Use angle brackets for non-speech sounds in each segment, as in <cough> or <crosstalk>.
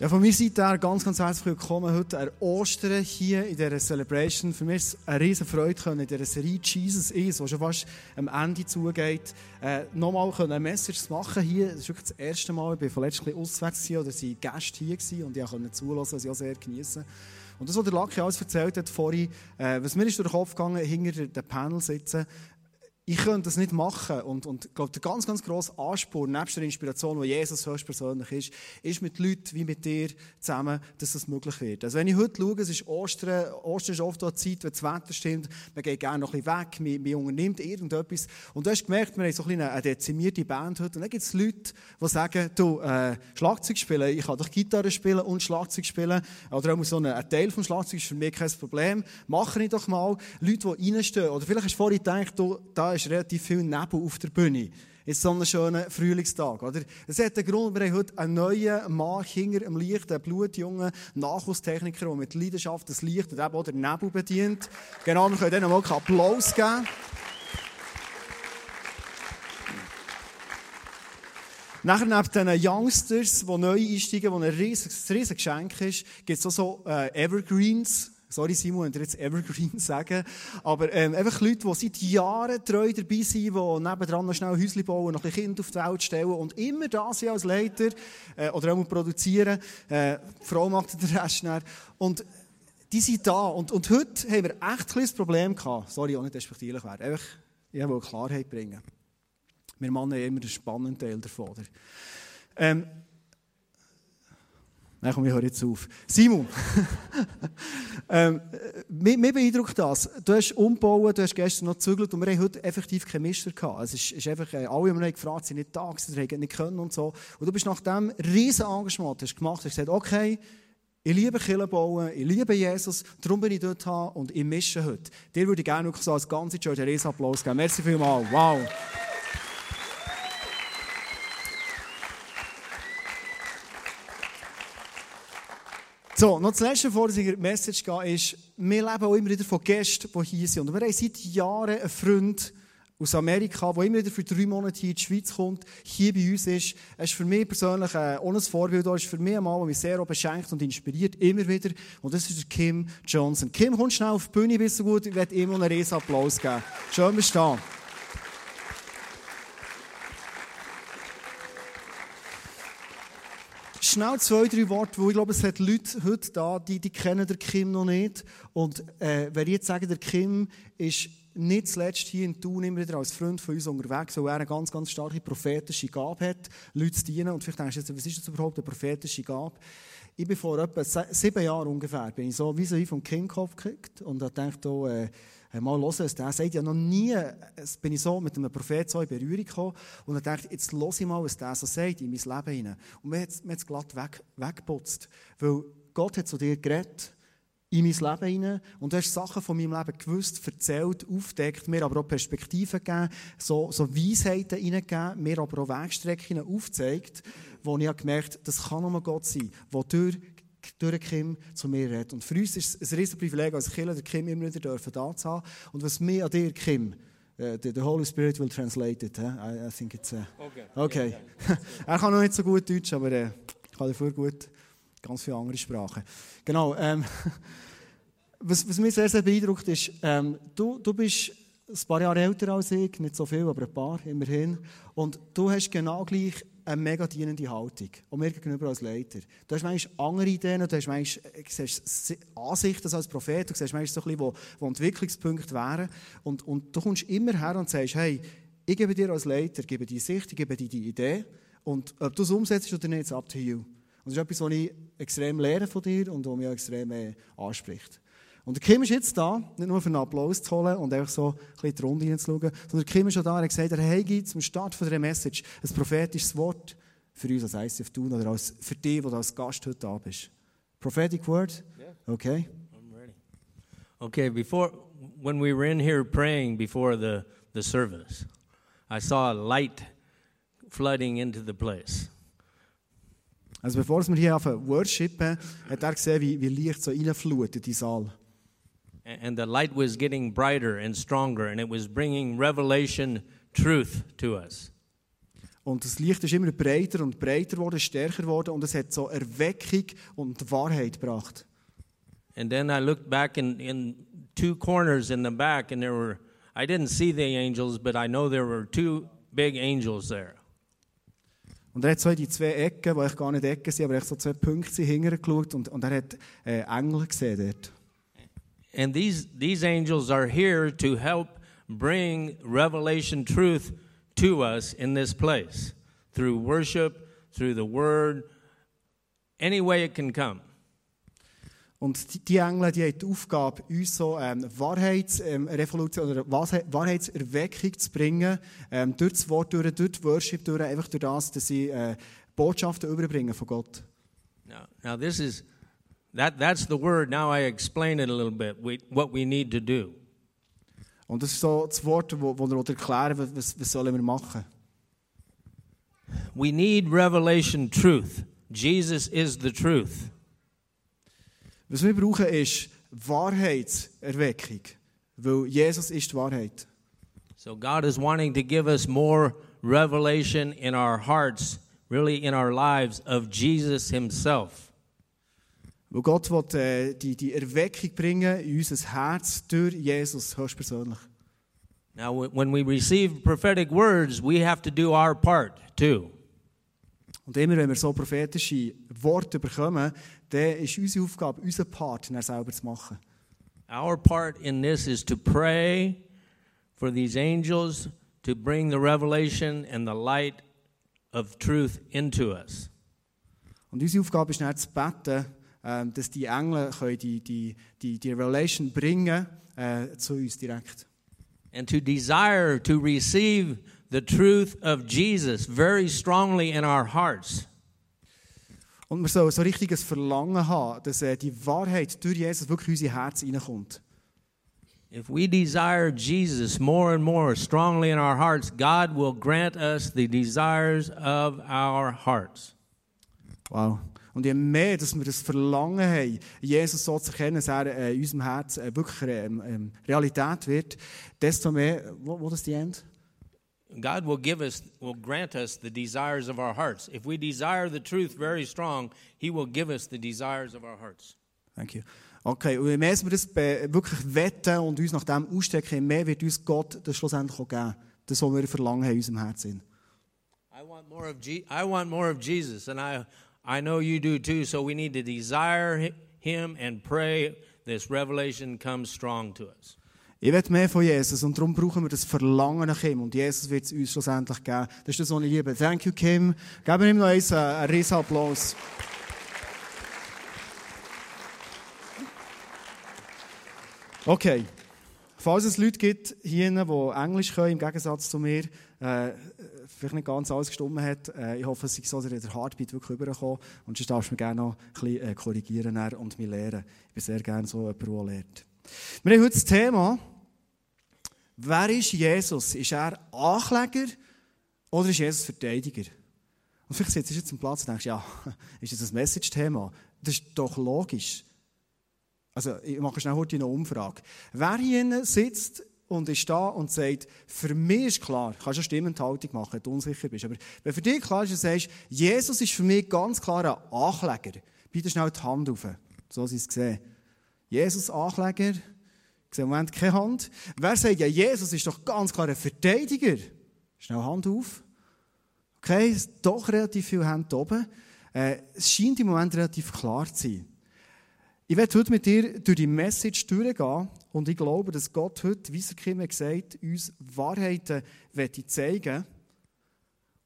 Ja, von meiner Seite her ganz, ganz herzlich willkommen heute an Ostern hier in dieser Celebration. Für mich ist es eine riesige Freude, in dieser Serie Jesus ist, die schon fast am Ende zugeht, äh, nochmal eine Message zu machen hier. Das ist wirklich das erste Mal. Ich war vorletzt ein auswärts oder sie Gäste hier gewesen und ich konnte zulassen, was ich auch sehr genieße. Und das, was der Lucky alles erzählt hat vorhin, äh, was mir ist durch den Kopf gegangen, hinter dem Panel sitzen, ich könnte das nicht machen. Und, und ich glaube, der ganz, ganz grosse Anspruch, nebst der Inspiration, die Jesus höchstpersönlich ist, ist mit Leuten wie mit dir zusammen, dass das möglich wird. Also wenn ich heute schaue, es ist Ostern, Ostern ist oft eine Zeit, wenn das Wetter stimmt, man geht gerne noch ein bisschen weg, man, man unternimmt irgendetwas. Und du hast gemerkt, wir haben so ein eine dezimierte Band heute. Und dann gibt es Leute, die sagen, du, äh, Schlagzeug spielen, ich kann doch Gitarre spielen und Schlagzeug spielen. Oder auch so ein, ein Teil vom Schlagzeug ist für mich kein Problem. Mache ich doch mal. Leute, die reinstehen. Oder vielleicht hast du vorhin gedacht, du, da ist relativ viel Nebel auf der Bühne. Ist so ein schöner Frühlingstag, oder? Es hat einen Grund, wir haben heute einen neuen Mann hinter im Licht, einen blutjungen Nachwuchstechniker, der mit Leidenschaft das Licht und eben auch den Nebel bedient. Genau, wir können denen mal einen Applaus geben. Nachher neben diesen Youngsters, die neu einsteigen, die ein riesiges, riesiges Geschenk ist, gibt es auch so äh, Evergreens. Sorry Simon, wenn ich jetzt Evergreen <laughs> sagen. Aber ähm, einfach Leute, die seit Jahren treu dabei sind, die nebendran noch schnell Häuschen bauen, noch ein Kind auf die Welt stellen und immer da sind als Leiter äh, oder auch produzieren. Äh, die Frau macht den Rest schnell. Und die sind da. Und, und heute haben wir echt ein kleines Problem gehabt. Sorry, auch nicht respektierlich werden. Einfach, ich will Klarheit bringen. Wir Männer haben immer den spannenden Teil davon. Ähm, Nein, komm, ich höre jetzt auf. Simon, <laughs> ähm, mir, mir, beeindruckt das. Du hast umgebaut, du hast gestern noch gezügelt und wir haben heute effektiv keine Mischer gehabt. Es ist, ist einfach, äh, alle haben gefragt, sie nicht da gewesen, sie nicht können und so. Und du bist nach dem riesen Engagement hast gemacht, hast gesagt, okay, ich liebe Kirche bauen, ich liebe Jesus, darum bin ich dort und ich mische heute. Dir würde ich gerne so als ganze Church einen Applaus geben. Merci vielmals. Wow. So, noch das letzte, bevor ich in die Message gehe, ist, wir leben auch immer wieder von Gästen, die hier sind. Und wir haben seit Jahren einen Freund aus Amerika, der immer wieder für drei Monate hier in die Schweiz kommt, hier bei uns ist. Er ist für mich persönlich äh, ohne Vorbild, er ist für mich ein Mann, der mich sehr beschenkt und inspiriert, immer wieder. Und das ist der Kim Johnson. Kim, komm schnell auf die Bühne, bist du gut, ich werde ihm einen riesen Applaus geben. Schön, bist du da. Schnell zwei, drei Worte, weil ich glaube, es hat Leute heute da, die, die kennen den Kim noch nicht. Und äh, wenn ich jetzt sage, der Kim ist nicht zuletzt hier in Thun immer wieder als Freund von uns unterwegs, weil er eine ganz, ganz starke prophetische Gabe hat, Leute zu dienen. Und vielleicht denkst du jetzt, was ist das überhaupt, eine prophetische Gabe? Ich bin vor etwa sieben Jahren ungefähr, bin ich so wie so vom King-Kopf gekriegt und habe gedacht, oh, äh, mal hören, was der sagt. Ja, noch nie bin ich so mit einem Propheten so in Berührung gekommen und dann dachte jetzt höre ich mal, was der so sagt in mein Leben hinein. Und mir hat es glatt weg, weggeputzt. Weil Gott hat zu dir geredet, in mein Leben hinein und du hast Sachen von meinem Leben gewusst, erzählt, aufdeckt, mir aber auch Perspektiven gegeben, so, so Weisheiten hineingegeben, mir aber auch Wegstrecken aufgezeigt, wo ich gemerkt habe, das kann nur Gott sein, der durch durch Kim zu mir redet. Und für uns ist es ein riesiges Privileg, als Killer der Kim immer wieder dürfen da zu haben. Und was mir an dir, Kim, uh, the, the, Holy Spirit will translate it. Huh? I, I think it's... Uh, okay. okay. <laughs> er kann noch nicht so gut Deutsch, aber er uh, kann dafür gut ganz viele andere Sprachen. Genau. Ähm, <laughs> was, was mich sehr, sehr beeindruckt ist, ähm, du, du bist ein paar Jahre älter als ich, nicht so viel, aber ein paar, immerhin. Und du hast genau gleich eine mega dienende Haltung. Und mir gegenüber als Leiter. Du hast manchmal andere Ideen, du hast manchmal äh, Ansichten als Prophet, du siehst manchmal so ein bisschen, wo, wo Entwicklungspunkte wären. Und, und du kommst immer her und sagst, hey, ich gebe dir als Leiter, gebe die Sicht, ich gebe dir die Idee. Und ob du es umsetzt oder nicht, ist up to you. Und das ist etwas, was ich extrem lerne von dir und was mich auch extrem äh, anspricht. Und der Kim ist jetzt da, nicht nur für einen Applaus zu holen und einfach so ein bisschen die Runde hineinzuschauen, sondern der Kim ist schon da, er hat gesagt, er hat zum Start von der Message ein prophetisches Wort für uns als ICF tun oder als, für dich, der als Gast heute da bist. Prophetic word? Okay. I'm ready. Okay, before, when we were in here praying before the, the service, I saw a light flooding into the place. Also bevor wir hier auf worshipen, hat er gesehen, wie, wie Licht so reinflutet in die Saal. And the light was getting brighter and stronger, and it was bringing revelation truth to us. Und das Licht ist immer breiter und breiter geworden, stärker geworden und es hat so Erweckung und Wahrheit gebracht. And then I looked back in, in two corners in the back, and there were, I didn't see the angels, but I know there were two big angels there. Und er hat so in die zwei Ecken, die ich gar nicht Ecken sind, aber echt so zwei Punkte sind hingeschaut und, und er hat äh, Engel gesehen dort. And these, these angels are here to help bring revelation truth to us in this place through worship, through the word, any way it can come. Und die, die Engel, die haben die Aufgabe, uns so ähm, Wahrheitsrevolution ähm, oder Wahrheitserweckung zu bringen, ähm, durch das Wort, durch, durch die Worship, durch, einfach durch das, dass sie äh, Botschaften überbringen von Gott. Now, now this is that that's the word. Now I explain it a little bit. We, what we need to do. Und das ist so das Wort, wo, wo er erklären was, was sollen wir machen. We need revelation truth. Jesus is the truth. Was wir brauchen, ist Wahrheitserweckung. Weil Jesus ist die Wahrheit. So God is wanting to give us more revelation in our hearts, really in our lives, of Jesus Himself. Weil Gott will äh, die, die Erweckung bringen in unser Herz durch Jesus höchstpersönlich. Now, wh- when we receive prophetic words, we have to do our part too. Und immer wenn wir so prophetische Worte bekommen, dann ist unsere Aufgabe, unseren Part selber zu machen. Our part in this is to pray for these angels to bring the revelation and the light of truth into us. Und unsere Aufgabe ist dann zu beten, ähm, dass die Engel können die, die, die, die Revelation bringen äh, zu uns direkt. And to desire to receive the truth of Jesus very strongly in our hearts. Und wir sollen so richtig ein Verlangen haben, dass äh, die Wahrheit durch Jesus wirklich in unser Herz hineinkommt. If we desire Jesus more and more strongly in our hearts, God will grant us the desires of our hearts. Wow. Und je mehr, dass wir das Verlangen haben, Jesus so zu erkennen, dass er äh, in unserem Herz äh, wirklich ähm, ähm, Realität wird, desto mehr, wo, das die End? God will give us, will grant us the desires of our hearts. If we desire the truth very strong, He will give us the desires of our hearts. Thank you. Okay, und je mehr wir das wirklich wetten und uns nach dem ausstecken, je mehr wird uns Gott das schlussendlich auch geben. Das, was wir verlangen haben in unserem Herzen. I want more of Je- I want more of Jesus, and I I know you do too. So we need to desire hi- Him and pray this revelation comes strong to us. Ich will mehr von Jesus und darum brauchen wir das Verlangen nach ihm und Jesus wird es uns schlussendlich geben. Das ist das, was ich liebe. Thank you, Kim. Geben wir ihm noch äh, einen riesen Applaus. Okay. Falls es Leute gibt hier, die Englisch können, im Gegensatz zu mir, äh, vielleicht nicht ganz alles gestimmt hat, äh, ich hoffe, es ist so, dass der Heartbeat wirklich rübergekommen und sonst darfst du mich gerne noch ein bisschen äh, korrigieren und mich lehren. Ich bin sehr gerne so jemand, der lernt. Wir haben heute das Thema, wer ist Jesus? Ist er Ankläger oder ist Jesus Verteidiger? Und vielleicht sitzt du jetzt am Platz und denkst, ja, <laughs> ist das ein Message-Thema? Das ist doch logisch. Also, ich mache schnell heute eine Umfrage. Wer hier sitzt und ist da und sagt, für mich ist klar, kannst du eine Stimmenthaltung machen, wenn du unsicher bist, aber wenn für dich klar ist, dass sagst, Jesus ist für mich ganz klar ein Ankläger, bitte schnell die Hand auf, so sie es gesehen. Jesus Ankläger, ich sehe im Moment keine Hand. Wer sagt, ja, Jesus ist doch ganz klar ein Verteidiger? Schnell Hand auf. Okay, doch relativ viele Hände oben. Äh, es scheint im Moment relativ klar zu sein. Ich werde heute mit dir durch die Message durchgehen und ich glaube, dass Gott heute, wie es Kim gesagt uns Wahrheiten möchte zeigen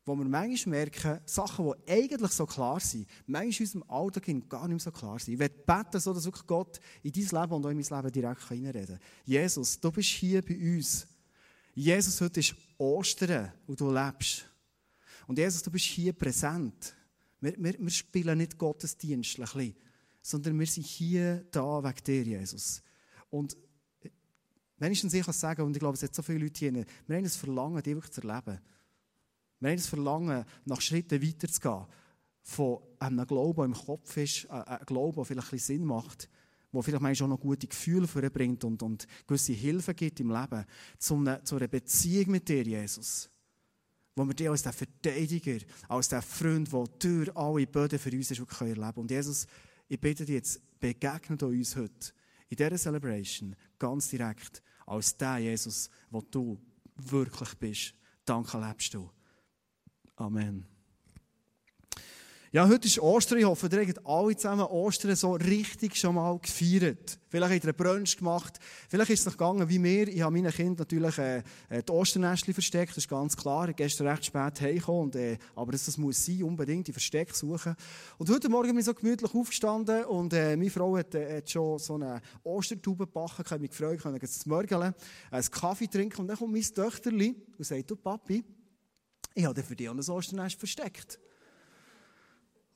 wo wir manchmal merken, Sachen, die eigentlich so klar sind, manchmal in unserem Alltag gar nicht mehr so klar sind. Ich werde beten, so dass wirklich Gott in dein Leben und auch in mein Leben direkt hineinreden kann. Jesus, du bist hier bei uns. Jesus, heute ist Ostern und du lebst. Und Jesus, du bist hier präsent. Wir, wir, wir spielen nicht Gottesdienstlich, sondern wir sind hier da wegen dir, Jesus. Und wenigstens ich kann sagen, und ich glaube, es hat so viele Leute hier, wir haben das Verlangen, dich wirklich zu erleben. Wir haben das Verlangen, nach Schritten weiterzugehen, von einem Glauben, der im Kopf ist, einem Glauben, der vielleicht ein bisschen Sinn macht, der vielleicht manchmal auch noch gute Gefühle vorbringt und, und gewisse Hilfe gibt im Leben, zu einer, zu einer Beziehung mit dir, Jesus, wo wir dich als der Verteidiger, als der Freund, der durch alle Böden für uns ist, erleben können. Und Jesus, ich bitte dich jetzt, begegne uns heute in dieser Celebration ganz direkt als der Jesus, wo du wirklich bist. Danke lebst du. Amen. Ja, heute ist Ostern. Ich hoffe, ihr habt alle zusammen Ostern so richtig schon mal gefeiert. Vielleicht habt ihr einen Brunch gemacht. Vielleicht ist es noch gegangen wie mir. Ich habe meinen Kindern natürlich äh, äh die Osternestchen versteckt. Das ist ganz klar. Ich gestern recht spät heimgekommen. Äh, aber das, das muss sein, unbedingt die Versteck suchen. Und heute Morgen bin ich so gemütlich aufgestanden. Und äh, meine Frau hat, äh, hat schon so eine Ostertube gebacken. Ich habe mich gefreut, ich konnte zu morgen äh, einen Kaffee trinken. Und dann kommt mein Töchterli und sagt, du Papi, ich habe für dich auch ein Osternest versteckt.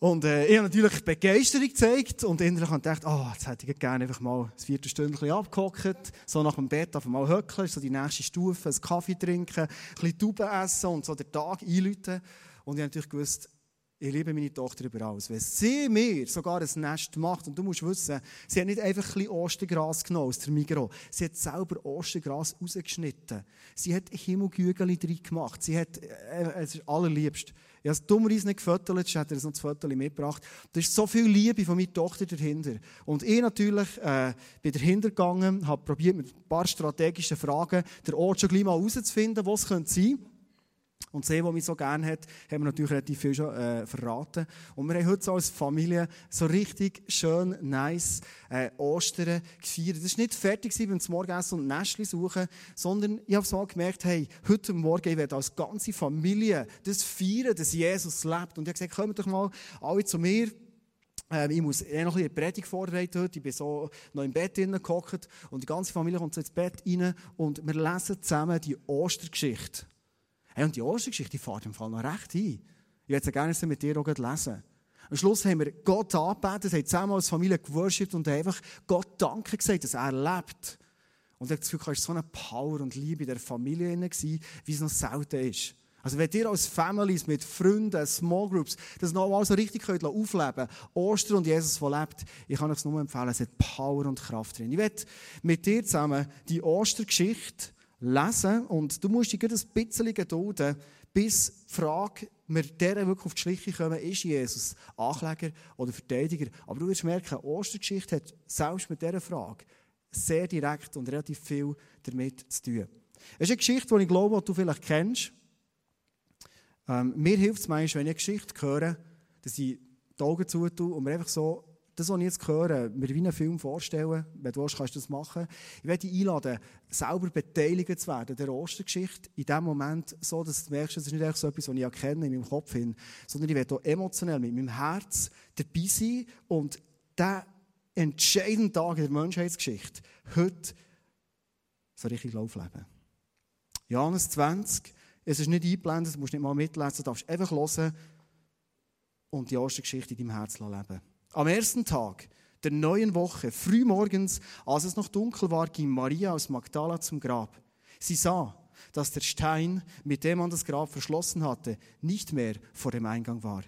Und äh, ich habe natürlich Begeisterung gezeigt und innerlich habe ich gedacht, oh, jetzt hätte ich gerne einfach mal das vierte Stündchen abgehockt, so nach dem Bett einfach mal höckeln, so die nächste Stufe, einen Kaffee trinken, ein bisschen Tauben essen und so den Tag einläuten. Und ich habe natürlich gewusst, ich liebe meine Tochter über alles. Wenn sie mir sogar ein Nest macht, und du musst wissen, sie hat nicht einfach ein bisschen Ostergras genommen aus der Migros. Sie hat selber Ostergras rausgeschnitten. Sie hat Himmelgügel drin gemacht. Sie hat, äh, es ist allerliebst. Ich habe dummerweise nicht gefüttert, ich hätte noch das Foto mitgebracht. Da ist so viel Liebe von meiner Tochter dahinter. Und ich natürlich äh, bin dahinter gegangen, habe probiert mit ein paar strategischen Fragen den Ort schon gleich mal herauszufinden, wo es sein könnte. Und sie, die mich so gerne hat, haben wir natürlich relativ viel schon äh, verraten. Und wir haben heute so als Familie so richtig schön, nice äh, Ostern gefeiert. Es war nicht fertig beim Morgenessen und Nestchen suchen, sondern ich habe so gemerkt, hey, heute Morgen, ich werde als ganze Familie das feiern, dass Jesus lebt. Und ich habe gesagt, kommt doch mal alle zu mir. Ähm, ich muss eh noch ein bisschen Predigt vorbereiten heute. Ich bin so noch im Bett gehockt und die ganze Familie kommt so ins Bett rein und wir lesen zusammen die Ostergeschichte. Hey, und die Ostergeschichte, fährt im Fall noch recht ein. Ich würde gerne mit dir auch lesen. Am Schluss haben wir Gott angebetet, haben zusammen als Familie geworshipped und einfach Gott Danke gesagt, dass er lebt. Und ich habe das Gefühl, es so eine Power und Liebe in der Familie, gewesen, wie es noch selten ist. Also wenn ihr als Families mit Freunden, Small Groups, das noch mal so richtig könnt aufleben Ostern und Jesus, der lebt, ich kann euch nur empfehlen, es hat Power und Kraft drin. Ich werde mit dir zusammen die Ostergeschichte lesen und du musst dich ein bisschen gedulden, bis die Frage, wir deren wirklich auf die Schliche kommen, ist Jesus Ankläger oder Verteidiger. Aber du wirst merken, Ostergeschichte hat selbst mit dieser Frage sehr direkt und relativ viel damit zu tun. Es ist eine Geschichte, die ich glaube, die du vielleicht kennst. Ähm, mir hilft es manchmal, wenn ich eine Geschichte höre, dass ich die Augen zutue und mir einfach so das, was ich jetzt höre, mir wie einen Film vorstellen, wenn du willst, kannst du das machen. Ich werde dich einladen, selber beteiligt zu werden der Ostergeschichte in dem Moment, so dass du merkst, es ist nicht einfach so etwas, was ich erkenne in meinem Kopf hin, sondern ich werde auch emotionell mit meinem Herz dabei sein und der entscheidende Tag in der Menschheitsgeschichte heute so richtig Lauf leben. Johannes 20, es ist nicht eingeblendet, du musst nicht mal mitlesen, du darfst einfach hören und die Ostergeschichte in deinem Herz leben. Am ersten Tag der neuen Woche, frühmorgens, als es noch dunkel war, ging Maria aus Magdala zum Grab. Sie sah, dass der Stein, mit dem man das Grab verschlossen hatte, nicht mehr vor dem Eingang war.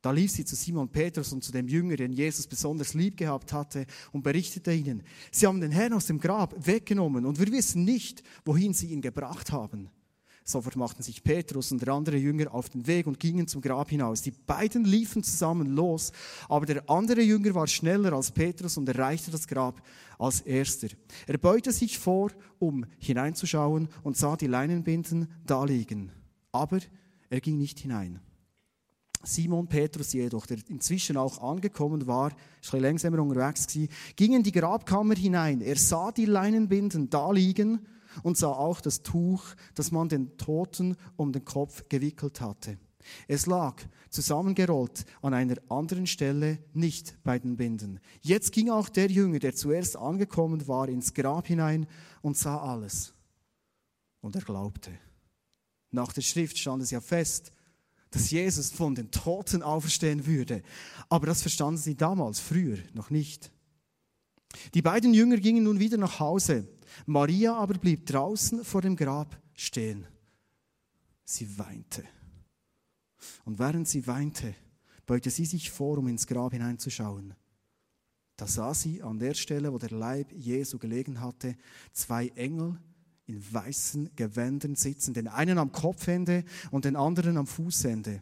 Da lief sie zu Simon Petrus und zu dem Jünger, den Jesus besonders lieb gehabt hatte, und berichtete ihnen, sie haben den Herrn aus dem Grab weggenommen und wir wissen nicht, wohin sie ihn gebracht haben. Sofort machten sich Petrus und der andere Jünger auf den Weg und gingen zum Grab hinaus. Die beiden liefen zusammen los, aber der andere Jünger war schneller als Petrus und erreichte das Grab als erster. Er beugte sich vor, um hineinzuschauen und sah die Leinenbinden da liegen. Aber er ging nicht hinein. Simon Petrus jedoch, der inzwischen auch angekommen war, ist ein unterwegs ging in die Grabkammer hinein. Er sah die Leinenbinden da liegen und sah auch das Tuch, das man den Toten um den Kopf gewickelt hatte. Es lag zusammengerollt an einer anderen Stelle, nicht bei den Binden. Jetzt ging auch der Jünger, der zuerst angekommen war, ins Grab hinein und sah alles. Und er glaubte. Nach der Schrift stand es ja fest, dass Jesus von den Toten auferstehen würde. Aber das verstanden sie damals, früher noch nicht. Die beiden Jünger gingen nun wieder nach Hause. Maria aber blieb draußen vor dem Grab stehen. Sie weinte. Und während sie weinte, beugte sie sich vor, um ins Grab hineinzuschauen. Da sah sie an der Stelle, wo der Leib Jesu gelegen hatte, zwei Engel, in weißen Gewändern sitzen, den einen am Kopfende und den anderen am Fußende.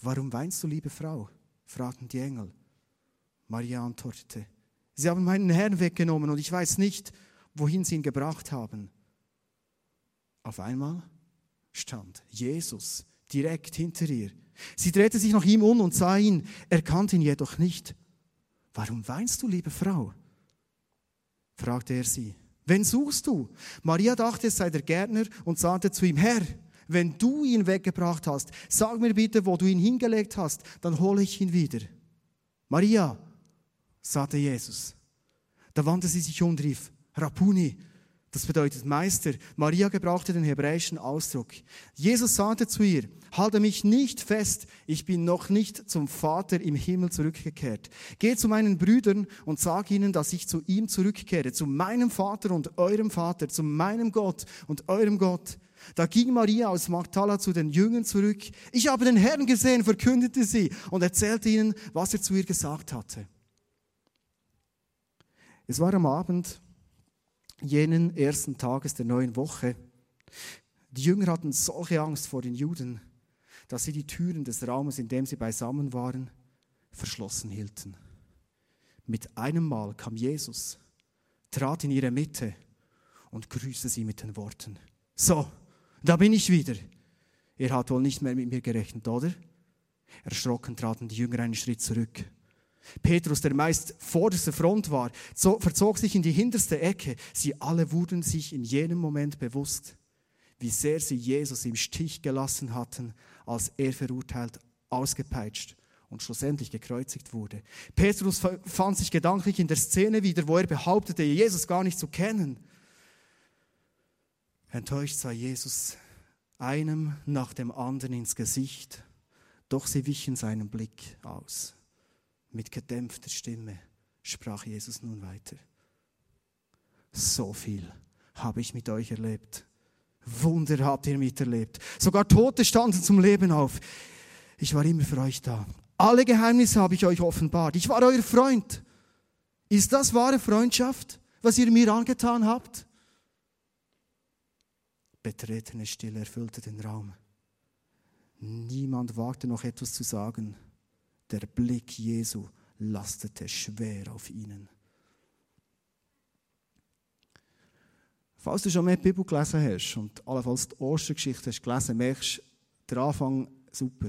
Warum weinst du, liebe Frau? fragten die Engel. Maria antwortete, Sie haben meinen Herrn weggenommen und ich weiß nicht, wohin sie ihn gebracht haben. Auf einmal stand Jesus direkt hinter ihr. Sie drehte sich nach ihm um und sah ihn, erkannte ihn jedoch nicht. Warum weinst du, liebe Frau? fragte er sie. Wen suchst du? Maria dachte, es sei der Gärtner und sagte zu ihm, Herr, wenn du ihn weggebracht hast, sag mir bitte, wo du ihn hingelegt hast, dann hole ich ihn wieder. Maria, sagte Jesus. Da wandte sie sich um und rief, Rapuni, das bedeutet Meister. Maria gebrauchte den hebräischen Ausdruck. Jesus sagte zu ihr, halte mich nicht fest, ich bin noch nicht zum Vater im Himmel zurückgekehrt. Geh zu meinen Brüdern und sag ihnen, dass ich zu ihm zurückkehre, zu meinem Vater und eurem Vater, zu meinem Gott und eurem Gott. Da ging Maria aus Magdala zu den Jüngern zurück. Ich habe den Herrn gesehen, verkündete sie und erzählte ihnen, was er zu ihr gesagt hatte. Es war am Abend, jenen ersten Tages der neuen Woche. Die Jünger hatten solche Angst vor den Juden, dass sie die Türen des Raumes, in dem sie beisammen waren, verschlossen hielten. Mit einem Mal kam Jesus, trat in ihre Mitte und grüßte sie mit den Worten, so, da bin ich wieder. Ihr habt wohl nicht mehr mit mir gerechnet, oder? Erschrocken traten die Jünger einen Schritt zurück. Petrus, der meist vorderste Front war, verzog sich in die hinterste Ecke. Sie alle wurden sich in jenem Moment bewusst, wie sehr sie Jesus im Stich gelassen hatten, als er verurteilt, ausgepeitscht und schlussendlich gekreuzigt wurde. Petrus fand sich gedanklich in der Szene wieder, wo er behauptete, Jesus gar nicht zu kennen. Enttäuscht sah Jesus einem nach dem anderen ins Gesicht, doch sie wichen seinen Blick aus. Mit gedämpfter Stimme sprach Jesus nun weiter. So viel habe ich mit euch erlebt. Wunder habt ihr miterlebt. Sogar Tote standen zum Leben auf. Ich war immer für euch da. Alle Geheimnisse habe ich euch offenbart. Ich war euer Freund. Ist das wahre Freundschaft, was ihr mir angetan habt? Betretene Stille erfüllte den Raum. Niemand wagte noch etwas zu sagen. Der Blick Jesu lastete schwer auf ihnen. Falls du schon mehr Bibel gelesen hast und allenfalls die Ostergeschichte hast gelesen, merkst du, der Anfang super.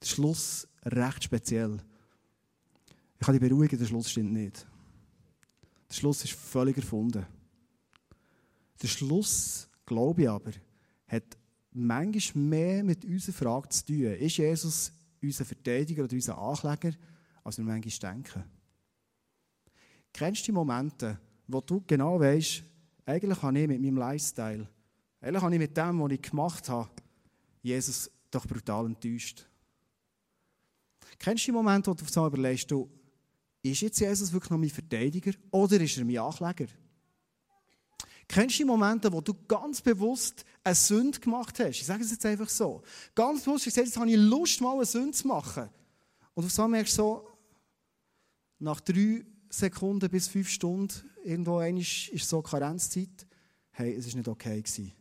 Der Schluss recht speziell. Ich kann dich beruhigen, der Schluss stimmt nicht. Der Schluss ist völlig erfunden. Der Schluss, glaube ich aber, hat manchmal mehr mit unserer Frage zu tun. Ist Jesus unser Verteidiger oder unser Ankläger, als wir manchmal denken. Kennst du die Momente, wo du genau weißt, eigentlich habe ich mit meinem Lifestyle, eigentlich habe ich mit dem, was ich gemacht habe, Jesus doch brutal enttäuscht. Kennst du die Momente, wo du auf überlegst, du, ist jetzt Jesus wirklich noch mein Verteidiger oder ist er mein Ankläger? Kennst du die Momente, wo du ganz bewusst eine Sünde gemacht hast? Ich sage es jetzt einfach so. Ganz bewusst gesagt, jetzt habe ich Lust, mal eine Sünde zu machen. Und auf einmal merkst du so, nach drei Sekunden bis fünf Stunden, irgendwo ist, so Karenzzeit, hey, es war nicht okay. Gewesen.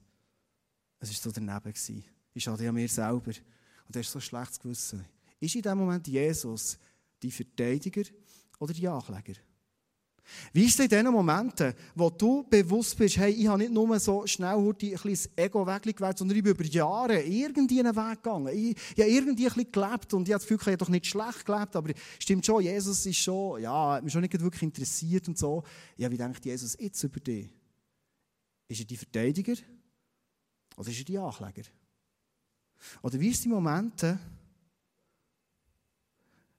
Es war so daneben. Gewesen. Ich schade an mir selber. Und du hast so ein schlechtes Gewissen. Ist in dem Moment Jesus die Verteidiger oder die Ankläger? Wie ist es in den Momenten, wo du bewusst bist, hey, ich habe nicht nur so schnell ein kleines Ego weggewählt, sondern ich bin über Jahre irgendwie einen Weg gegangen. Ich, ich habe irgendwie ein bisschen gelebt und ich habe das Gefühl, ich habe doch nicht schlecht gelebt, aber stimmt schon, Jesus ist schon, ja, hat mich schon nicht wirklich interessiert und so. Ja, wie denkt Jesus jetzt über dich? Ist er die Verteidiger oder ist er die Ankläger? Oder wie ist die Momente,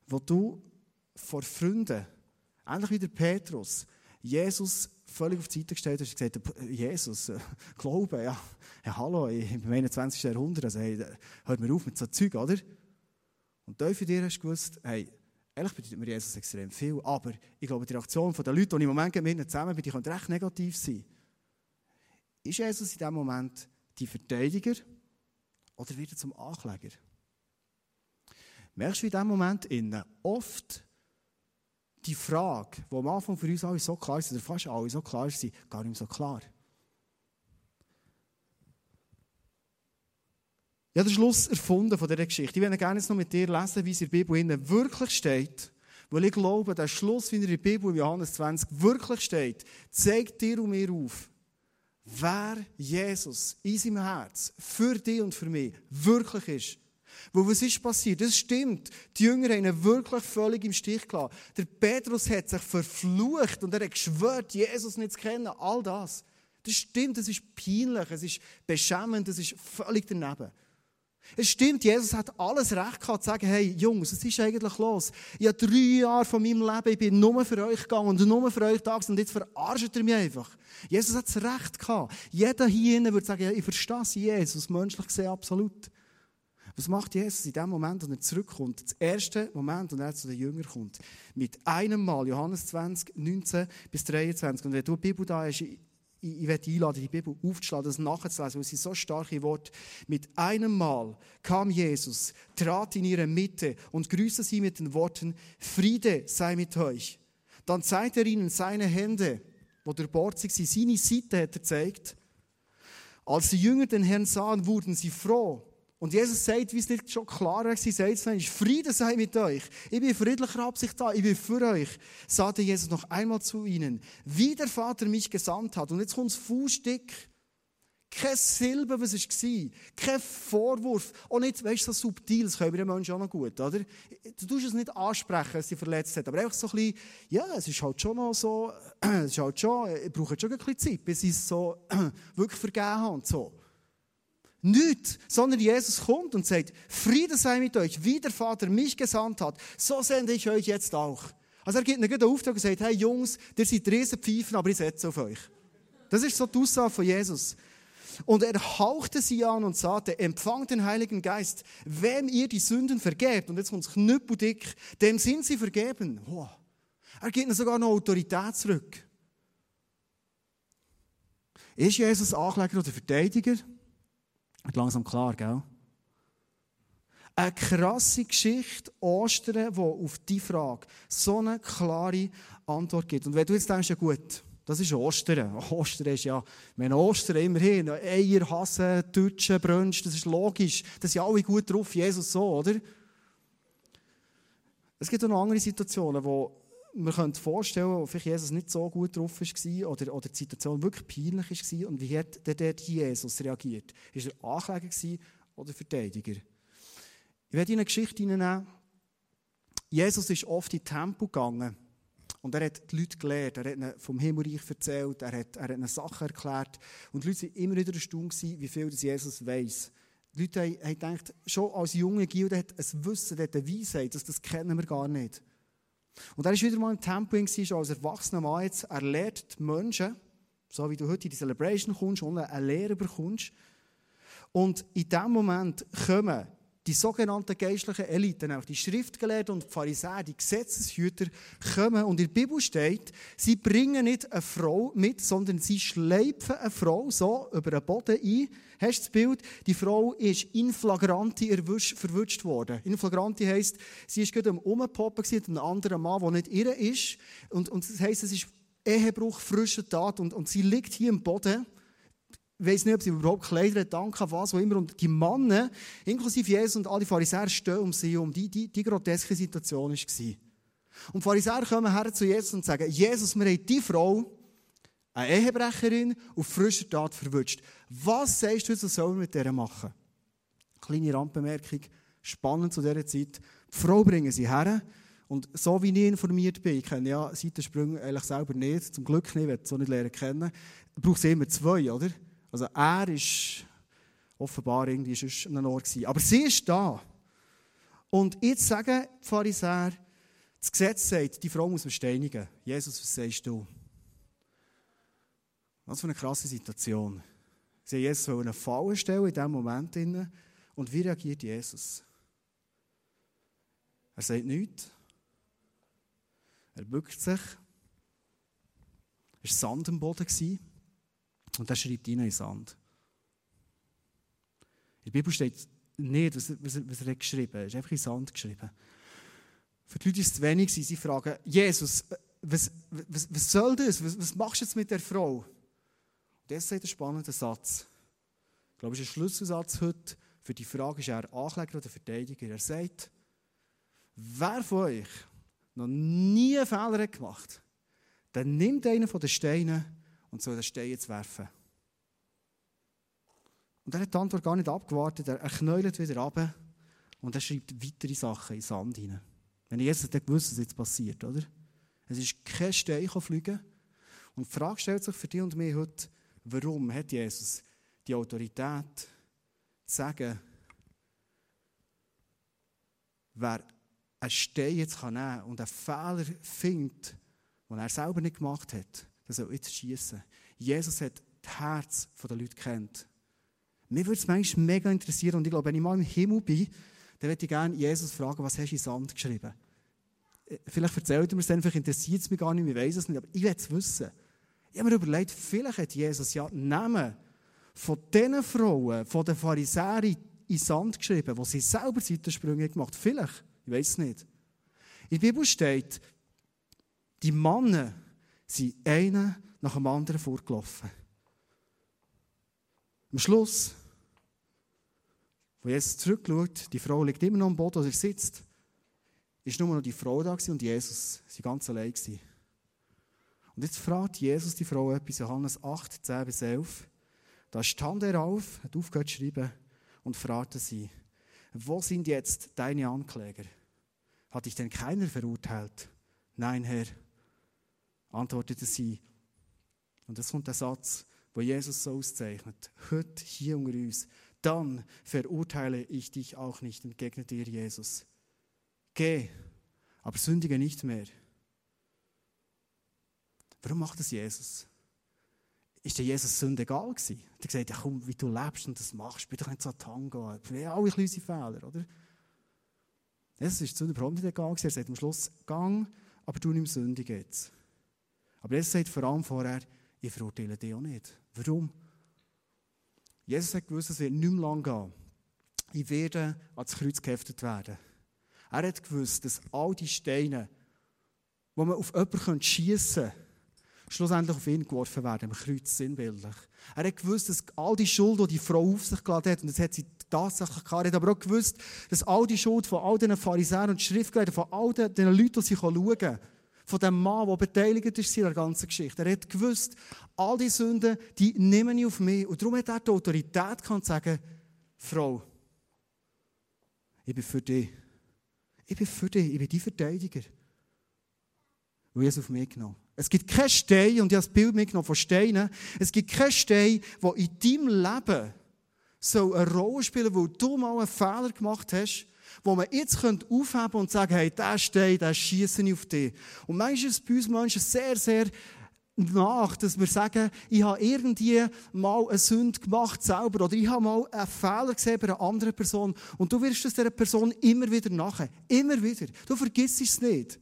wo du vor Freunden Ähnlich wie der Petrus. Jesus völlig auf die Seite gestellt hat und gesagt, Jesus, äh, Glaube, ja, ja hallo, im 21. Jahrhundert, also, hey, hört mir auf mit so Zeug, oder? Und da für dir hast du gewusst, hey, ehrlich bedeutet mir Jesus extrem viel, aber ich glaube, die Reaktion der Leute, die im Moment mit ihnen zusammen bin, die könnte recht negativ sein. Ist Jesus in diesem Moment die Verteidiger oder wird er zum Ankläger? Merkst du in diesem Moment innen oft die Frage, die am Anfang für uns alle so klar ist, oder fast alle so klar ist, gar nicht mehr so klar. Ich habe den Schluss erfunden von dieser Geschichte. Ich würde gerne jetzt noch mit dir lesen, wie es in der Bibel innen wirklich steht. Weil ich glaube, der Schluss, wie er in der Bibel in Johannes 20 wirklich steht, zeigt dir und mir auf, wer Jesus in seinem Herz für dich und für mich wirklich ist. Weil was ist passiert? Das stimmt. Die Jünger haben ihn wirklich völlig im Stich gelassen. Der Petrus hat sich verflucht und er hat geschwört, Jesus nicht zu kennen. All das. Das stimmt, das ist peinlich, es ist beschämend, das ist völlig daneben. Es stimmt, Jesus hat alles Recht gehabt, zu sagen, hey Jungs, was ist eigentlich los? Ich habe drei Jahre von meinem Leben, ich bin nur für euch gegangen und nur für euch da und jetzt verarscht ihr mich einfach. Jesus hat das Recht gehabt. Jeder hier würde sagen, ja, ich verstehe Jesus, menschlich gesehen absolut. Was macht Jesus in dem Moment, wenn er zurückkommt? Das erste Moment, und er zu den Jüngern kommt. Mit einem Mal, Johannes 20, 19 bis 23. Und wenn du die Bibel da hast, ich, ich werde einladen, die Bibel aufzuschlagen, das nachzulesen, weil sie so starke Worte. Mit einem Mal kam Jesus, trat in ihre Mitte und grüßte sie mit den Worten, Friede sei mit euch. Dann zeigte er ihnen seine Hände, wo der Bord sie seine Seite hat er gezeigt. Als die Jünger den Herrn sahen, wurden sie froh. Und Jesus sagt, wie es nicht schon klar war, sagt es ist Friede sei mit euch. Ich bin friedlicher Absicht da, ich bin für euch. Sagte Jesus noch einmal zu ihnen, wie der Vater mich gesandt hat. Und jetzt kommt das Fußstück. Kein Silbe, was es war. Kein Vorwurf. Auch nicht, weißt du, so subtil, das können wir Menschen auch noch gut, oder? Du tust es nicht ansprechen, dass sie verletzt hat. Aber einfach so ein bisschen, ja, es ist halt schon noch so, <clears throat> es ist halt schon, ich brauche schon ein bisschen Zeit, bis ich es so <clears throat> wirklich vergeben habe und so. Nicht, sondern Jesus kommt und sagt, Friede sei mit euch, wie der Vater mich gesandt hat, so sende ich euch jetzt auch. Also er gibt ihnen einen Auftrag und sagt, hey Jungs, ihr seid Riesenpfeifen, aber ich setze auf euch. Das ist so die Aussage von Jesus. Und er hauchte sie an und sagte, empfangt den Heiligen Geist, wem ihr die Sünden vergebt, und jetzt kommt es knüppeldick, dem sind sie vergeben. Oh. Er gibt ihnen sogar noch Autorität zurück. Ist Jesus Ankläger oder Verteidiger? Wird langsam klar, gell? Eine krasse Geschichte, Ostern, die auf diese Frage so eine klare Antwort gibt. Und wenn du jetzt denkst, ja gut, das ist Ostern. <laughs> Ostern ist ja, wenn Ostern immerhin, Eier, Hasen, Deutsche, Brunch, das ist logisch. Das sind alle gut drauf, Jesus so, oder? Es gibt auch noch andere Situationen, wo man könnte vorstellen, vielleicht Jesus nicht so gut drauf war oder, oder die Situation wirklich peinlich war. Und wie hat der dort Jesus reagiert? Ist er Ankläger oder Verteidiger? Ich werde Ihnen eine Geschichte hineinnehmen. Jesus ist oft in Tempo gegangen. Und er hat die Leute gelehrt, er hat ihnen vom Himmelreich erzählt, er hat, er hat ihnen Sachen erklärt. Und die Leute waren immer wieder erstaunt, wie viel das Jesus weiß. Die Leute haben, haben gedacht, schon als junger Gilde hat ein Wissen, hat eine Weisheit, das, das kennen wir gar nicht. Und er war wieder mal im Tempo als erwachsener Mann jetzt. Er lehrt die Menschen, so wie du heute in die Celebration kommst und eine Lehre bekommst. Und in dem Moment kommen die sogenannten geistlichen Eliten, auch die Schriftgelehrten und die Pharisäer, die Gesetzeshüter, kommen und in der Bibel steht, sie bringen nicht eine Frau mit, sondern sie schleifen eine Frau so über den Boden ein. Hast du das Bild? Die Frau ist in flagranti verwünscht worden. In flagranti heisst, sie ist gerade am Umpoppen mit einem anderen Mann, der nicht ihr ist. Und, und das heisst, es ist Ehebruch, frische Tat und, und sie liegt hier im Boden weiß nicht, ob sie überhaupt Kleider danken, was auch immer. Und die Männer, inklusive Jesus und alle Pharisäer, stehen um sie um. Die, die, die groteske Situation war. Und die Pharisäer kommen her zu Jesus und sagen, Jesus, wir haben die Frau, eine Ehebrecherin, auf frischer Tat verwünscht. Was sagst du, was sollen wir mit der machen? Kleine Randbemerkung, spannend zu dieser Zeit. Die Frau bringen sie her. Und so wie ich informiert bin, ich kenne ja Seitensprünge eigentlich selber nicht, zum Glück nicht, ich so nicht lernen kennen, braucht sie immer zwei, oder? Also er ist offenbar irgendwie sonst an einem Ort. Aber sie ist da. Und jetzt sagen die Pharisäer, das Gesetz sagt, die Frau muss man steinigen. Jesus, was sagst du? Was für eine krasse Situation. Sie wollen Jesus eine Falle stellen in diesem Moment. Und wie reagiert Jesus? Er sagt nichts. Er bückt sich. Es war Sand am Boden. Und er schreibt ihn in den Sand. In der Bibel steht nicht, was, was, was er geschrieben hat. Er ist einfach in den Sand geschrieben. Für die Leute ist es zu wenig. Sie fragen, Jesus, was, was, was soll das? Was, was machst du jetzt mit der Frau? Und jetzt sagt ein spannender Satz. Ich glaube, es ist ein Schlüsselsatz heute Für die Frage ist er Ankläger oder Verteidiger. Er sagt, wer von euch noch nie einen Fehler gemacht hat, dann nimmt einen von den Steinen und soll den Stein jetzt werfen. Und er hat die Antwort gar nicht abgewartet. Er knäult wieder ab und er schreibt weitere Sachen in den Sand hinein. Wenn Jesus dann gewusst, was jetzt passiert, oder? Es ist kein Stein fliegen. Und die Frage stellt sich für dich und mich heute, warum hat Jesus die Autorität zu sagen, wer einen Stein jetzt nehmen kann und einen Fehler findet, den er selber nicht gemacht hat, der soll jetzt schießen. Jesus hat das Herz der Leute kennt. Mir würde es manchmal mega interessieren und ich glaube, wenn ich mal im Himmel bin, dann würde ich gerne Jesus fragen, was hast du in Sand geschrieben? Äh, vielleicht erzählt er mir es dann, vielleicht interessiert es mich gar nicht, ich weiß es nicht, aber ich will es wissen. Ich habe mir überlegt, vielleicht hat Jesus ja Namen von diesen Frauen, von den Pharisäern in Sand geschrieben, wo sie selber Seitensprünge gemacht haben. Vielleicht, ich weiß es nicht. In der Bibel steht, die Männer sind einer nach dem anderen vorgelaufen. Am Schluss, wo Jesus zurückschaut, die Frau liegt immer noch am Boden, wo er sitzt, ist nur noch die Frau da und Jesus, sie ganz allein gewesen. Und jetzt fragt Jesus die Frau etwas, Johannes 8, 10 bis 11. Da stand er auf, hat aufgehört zu schreiben und fragte sie, wo sind jetzt deine Ankläger? Hat dich denn keiner verurteilt? Nein, Herr, antwortete sie. Und das kommt der Satz, wo Jesus so auszeichnet. Heute hier unter uns. Dann verurteile ich dich auch nicht, entgegnet ihr Jesus. Geh, aber sündige nicht mehr. Warum macht das Jesus? Ist der Jesus Sünde egal gewesen? Er hat gesagt, ja komm, wie du lebst und das machst, bitte nicht so Tango. Wir haben alle kleine Fehler, oder? Jesus ist Sünde überhaupt nicht egal gewesen. Er sagt am Schluss, gang, aber du nimm Sünde jetzt. Aber Jesus sagt vor allem vorher, ich verurteile dich auch nicht. Warum? Jesus hat gewusst, es wird nicht mehr lang gehen. Ich werde ans Kreuz geheftet werden. Er hat gewusst, dass all die Steine, die man auf jemanden schießen könnte, schlussendlich auf ihn geworfen werden, am Kreuz sinnbildlich. Er hat gewusst, dass all die Schuld, die die Frau auf sich geladen hat, und das hat sie tatsächlich gehabt, hat aber auch gewusst, dass all die Schuld von all diesen Pharisäern und Schriftgelehrten, von all den, Leuten, die sie schauen von dem Mann, der beteiligt ist in der ganzen Geschichte. Er hat gewusst, all die Sünden, die nehmen ich auf mich. Und darum hat er die Autorität zu sagen, Frau, ich bin für dich. Ich bin für dich, ich bin dein Verteidiger. Und Jesus auf mich genommen. Es gibt keinen Stein, und ich habe das Bild mitgenommen von Steinen, es gibt keinen Stein, der in deinem Leben so eine Rolle spielen weil du mal einen Fehler gemacht hast, wo man jetzt aufheben und sagen, hey, der Stein, der schieße ich auf dich. Und manchmal ist es bei uns Menschen sehr, sehr nach, dass wir sagen, ich habe irgendwie mal eine Sünde gemacht selber oder ich habe mal einen Fehler gesehen bei einer anderen Person und du wirst es dieser Person immer wieder nachher. Immer wieder. Du vergisst es nicht.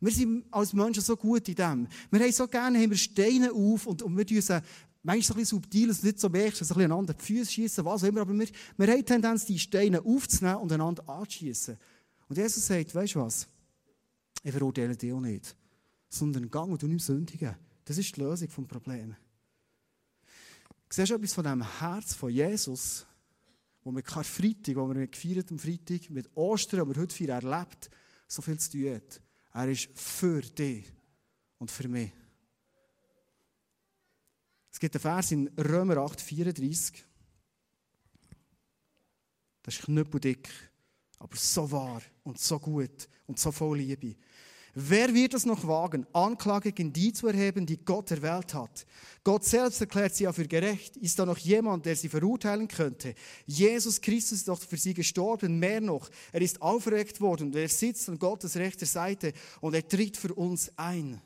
Wir sind als Menschen so gut in dem. Wir haben so gerne haben wir Steine auf und, und wir tun sie manchmal ein bisschen subtil, dass du nicht so merkst, dass ein bisschen einander die Füße schießen, was auch immer. Aber wir, wir haben die Tendenz, die Steine aufzunehmen und einander anzuschießen. Und Jesus sagt, weißt du was? Ich verurteile dich auch nicht. Sondern gang und du nicht sündigen. Das ist die Lösung des Problems. Siehst du etwas von dem Herz von Jesus, wo mit Karfreitag, wo wir gefeiert am Freitag, mit Ostern, wo wir heute feiern, erlebt, so viel zu tun hat. Er ist für dich und für mich. Es gibt einen Vers in Römer 8, 34. Das ist knüppeldick, aber so wahr und so gut und so voll Liebe. Wer wird es noch wagen, Anklage gegen die zu erheben, die Gott erwählt hat? Gott selbst erklärt sie ja für gerecht. Ist da noch jemand, der sie verurteilen könnte? Jesus Christus ist doch für sie gestorben. Mehr noch, er ist auferweckt worden und er sitzt an Gottes rechter Seite und er tritt für uns ein.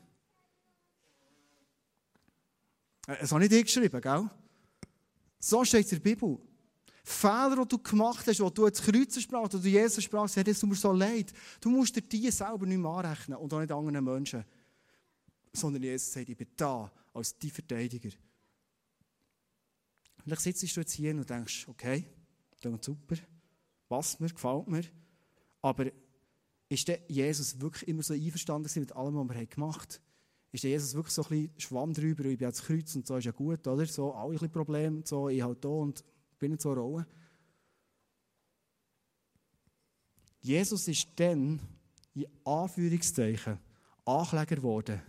Das habe nicht ich geschrieben, gell? So steht es in der Bibel. Fehler, die du gemacht hast, die du ins Kreuz sprachst, oder Jesus sprach, sagt, es tut mir so leid. Du musst dir die selber nicht mehr anrechnen und auch nicht anderen Menschen. Sondern Jesus sagt, ich bin da als dein Verteidiger. Vielleicht sitzt du jetzt hier und denkst, okay, das ist super, passt mir, gefällt mir. Aber ist der Jesus wirklich immer so einverstanden mit allem, was wir gemacht haben? Ist der Jesus wirklich so ein bisschen Schwamm drüber, ich bin ans Kreuz und so ist ja gut, oder? So, alle ein bisschen Probleme, so, ich halt da und bin in so Rolle. Jesus ist dann, in Anführungszeichen, Ankläger geworden.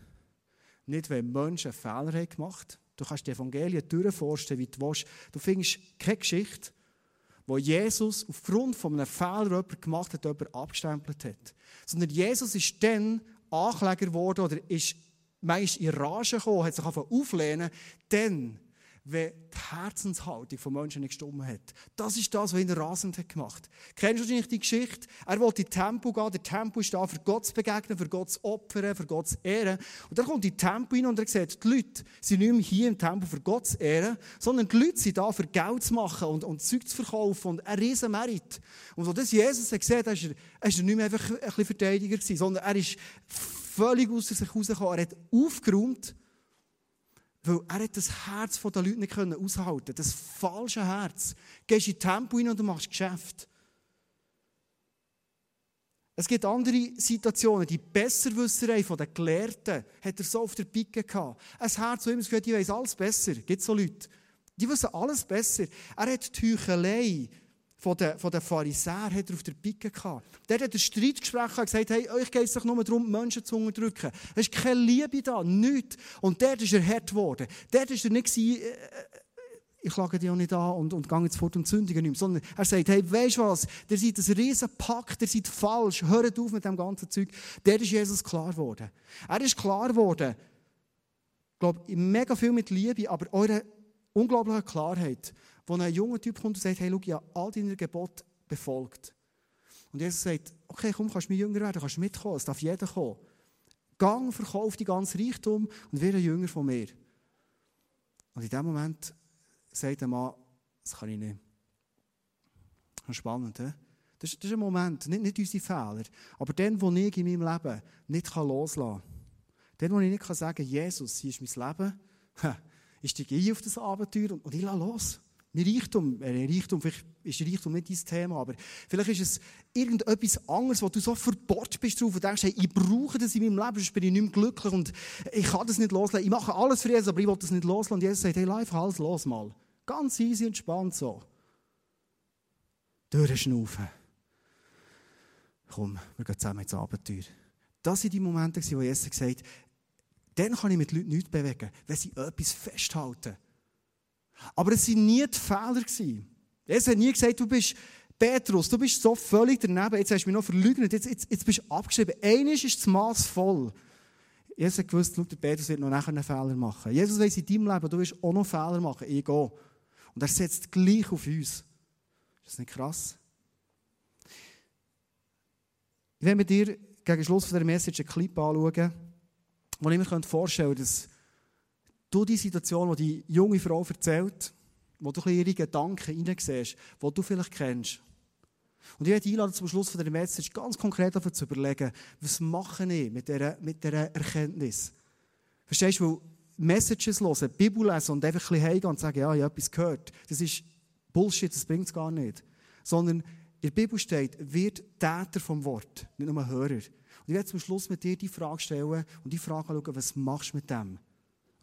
Nicht, wenn Menschen Fehler haben gemacht haben. Du kannst die Evangelien durchforsten, wie du willst. Du findest keine Geschichte, wo Jesus aufgrund von einem Fehler, den jemand gemacht hat, jemand abgestempelt hat. Sondern Jesus ist dann Ankläger geworden oder ist meist in Rage gekommen, hat sich auflehnen, dann wenn die Herzenshaltung von Menschen nicht gestimmt hat. Das ist das, was ihn rasend hat gemacht. Kennst du wahrscheinlich die Geschichte? Er wollte in Tempel gehen. Der Tempel ist da für Gott zu begegnen, für Gott zu opfern, für Gott zu ehren. Und dann kommt in Tempel rein und er sieht, die Leute sind nicht mehr hier im Tempel für Gott zu ehren, sondern die Leute sind da für Geld zu machen und, und Zeug zu verkaufen und ein riesen Merit. Und als das Jesus hat gesehen, ist er, ist er nicht mehr einfach ein bisschen Verteidiger gewesen, sondern er ist völlig aus sich herausgekommen. Er hat aufgeräumt weil er hat das Herz der Leute nicht aushalten Das falsche Herz. Gehst in Tempo rein und du machst Geschäft. Es gibt andere Situationen, die Besserwisserei von den Gelehrten hat er so auf der Picke gehabt. Ein Herz, das immer das Gefühl die weiß alles besser. Es gibt so Leute. Die wissen alles besser. Er hat die Heuchelei von den, Pharisäern hat er auf der Picke gehabt. Der hat ein Streitgespräch und gesagt, hey, euch geht es doch nur darum, Menschen zu unterdrücken. Es ist keine Liebe da, nichts. Und der ist er hart geworden. Der ist er nicht äh, äh, ich schlage dich auch nicht an und, und gehe jetzt fort und sündige nicht mehr. Sondern er sagt, hey, weisst was, der seid ein riesen Pakt, der seid falsch, hört auf mit dem ganzen Zeug. Der ist Jesus klar geworden. Er ist klar geworden, ich glaube, mega viel mit Liebe, aber eure unglaubliche Klarheit wo ein junger Typ kommt und sagt, hey, schau, ich habe all deine Gebote befolgt. Und Jesus sagt, okay, komm, kannst du mir jünger werden, kannst mitkommen, es darf jeder kommen. Gang, verkauf die ganze Reichtum und werde Jünger von mir. Und in dem Moment sagt der Mann, das kann ich nicht. Das ist spannend, he? Das, ist, das ist ein Moment, nicht, nicht unsere Fehler, aber dann, wo ich in meinem Leben nicht loslassen kann. Dann, wo ich nicht sagen kann, Jesus, hier ist mein Leben, ich steige ein auf das Abenteuer und, und ich lasse los. Reichtum, äh, Reichtum, vielleicht ist Reichtum nicht dein Thema, aber vielleicht ist es irgendetwas anderes, wo du so verbohrt bist drauf und denkst, hey, ich brauche das in meinem Leben, sonst bin ich nicht mehr glücklich und ich kann das nicht loslassen. Ich mache alles für Jesus, aber ich will das nicht loslassen. Und Jesus sagt, hey, einfach alles los mal. Ganz easy entspannt so. Durchschnaufen. Komm, wir gehen zusammen ins Abenteuer. Das waren die Momente, wo Jesus gesagt hat, dann kann ich mit Leuten nichts bewegen, wenn sie etwas festhalten. Aber es waren nie die Fehler. Jesus hat nie gesagt, du bist Petrus, du bist so völlig daneben, jetzt hast du mich noch verleugnet, jetzt, jetzt, jetzt bist du abgeschrieben. Eines ist das Maß voll. Jesus hat gewusst, der Petrus wird noch nachher einen Fehler machen. Jesus weiß in deinem Leben, du wirst auch noch Fehler machen. Ich gehe. Und er setzt gleich auf uns. Ist das nicht krass? Ich werde mit dir gegen Schluss von dieser Message einen Clip anschauen, wo ich mir vorstellen könnte, dass du die Situation, die die junge Frau erzählt, wo du ihre Gedanken hineinsiehst, die du vielleicht kennst. Und ich werde einladen, zum Schluss von der Message ganz konkret dafür zu überlegen, was mache ich mit dieser, mit dieser Erkenntnis? Verstehst du, weil Messages hören, Bibel lesen und einfach ein bisschen heimgehen und sagen, ja, ich habe etwas gehört, das ist Bullshit, das bringt es gar nicht. Sondern in der Bibel steht, wird Täter vom Wort, nicht nur Hörer. Und ich werde zum Schluss mit dir die Frage stellen und die Frage anschauen, was machst du mit dem?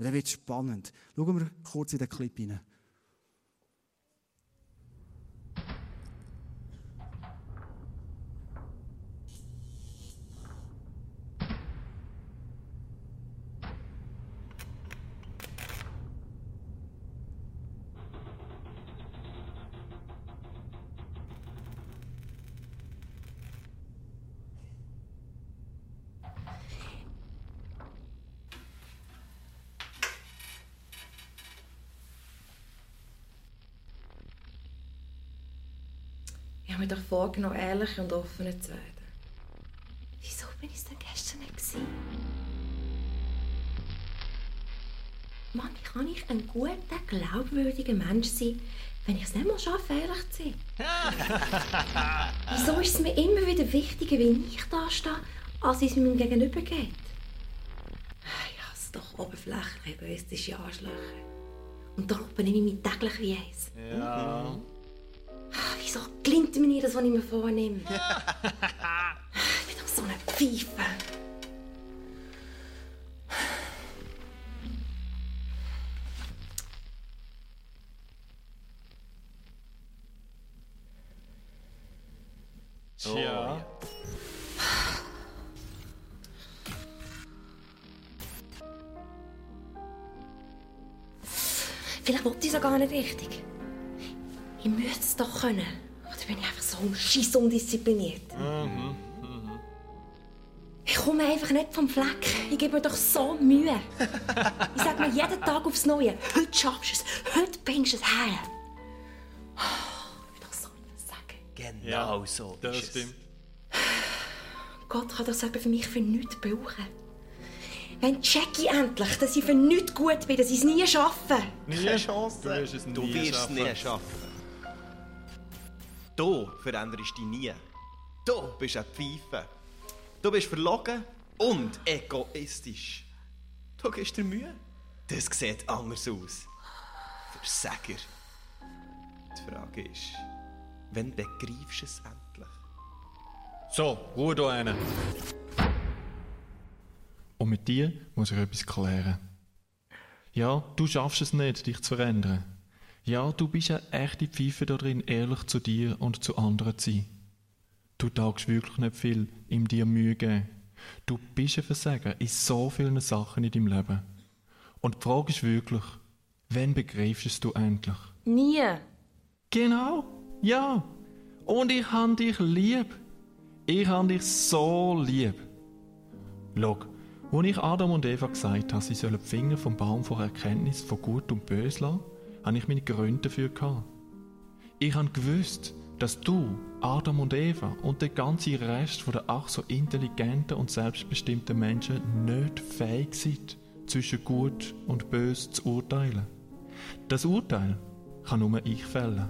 Und dann wird es spannend. Schauen wir kurz in den Clip hinein. Ich habe mir doch vorgenommen, ehrlich und offen zu werden. Wieso bin ich es denn gestern nicht gewesen? Mann, wie kann ich ein guter, glaubwürdiger Mensch sein, wenn ich es nicht mal schaffe, ehrlich zu sein? <laughs> Wieso ist es mir immer wieder wichtiger, wie ich da stehe, als es meinem Gegenüber geht? Ich hasse doch oberflächliche, egoistische Arschlöcher. Und darum bin ich mich täglich wie eins. Ja. Mhm. Klingt mir nicht das, was ich mir vornehme? ich bin doch so eine Pfeife. Einfach so scheiss undiszipliniert? Mhm. Ich komme einfach nicht vom Fleck. Ich gebe mir doch so Mühe. ich sage mir jeden Tag aufs Neue, heute schaffst du es, heute bringst du es her. Ich doch so sagen. Genau ja, so das stimmt. Gott kann das eben für mich für nichts brauchen. Wenn check ich endlich, dass ich für nichts gut bin, dass ich es nie schaffe. Nie Chance. Du, wirst es nie du wirst es nie schaffen. Du veränderst dich nie. Du bist eine Pfeife. Du bist verlogen und egoistisch. Du gibst dir Mühe. Das sieht anders aus. Versager. Die Frage ist, wann begreifst du es endlich? So, Ruhe da einen. Und mit dir muss ich etwas klären. Ja, du schaffst es nicht, dich zu verändern. Ja, du bist eine echte Pfeife darin, ehrlich zu dir und zu anderen zu sein. Du tagst wirklich nicht viel, ihm dir Mühe geben. Du bist ein Versager in so vielen Sachen in deinem Leben. Und die Frage ist wirklich, wann begreifst du endlich? Nie. Genau, ja. Und ich habe dich lieb. Ich habe dich so lieb. Schau, als ich Adam und Eva gesagt habe, sie sollen die Finger vom Baum vor Erkenntnis von Gut und Böse lassen, habe ich meine Gründe dafür gehabt. Ich habe gewusst, dass du, Adam und Eva und der ganze Rest der ach so intelligenten und selbstbestimmten Menschen nicht fähig sind, zwischen Gut und Böse zu urteilen. Das Urteil kann nur ich fällen.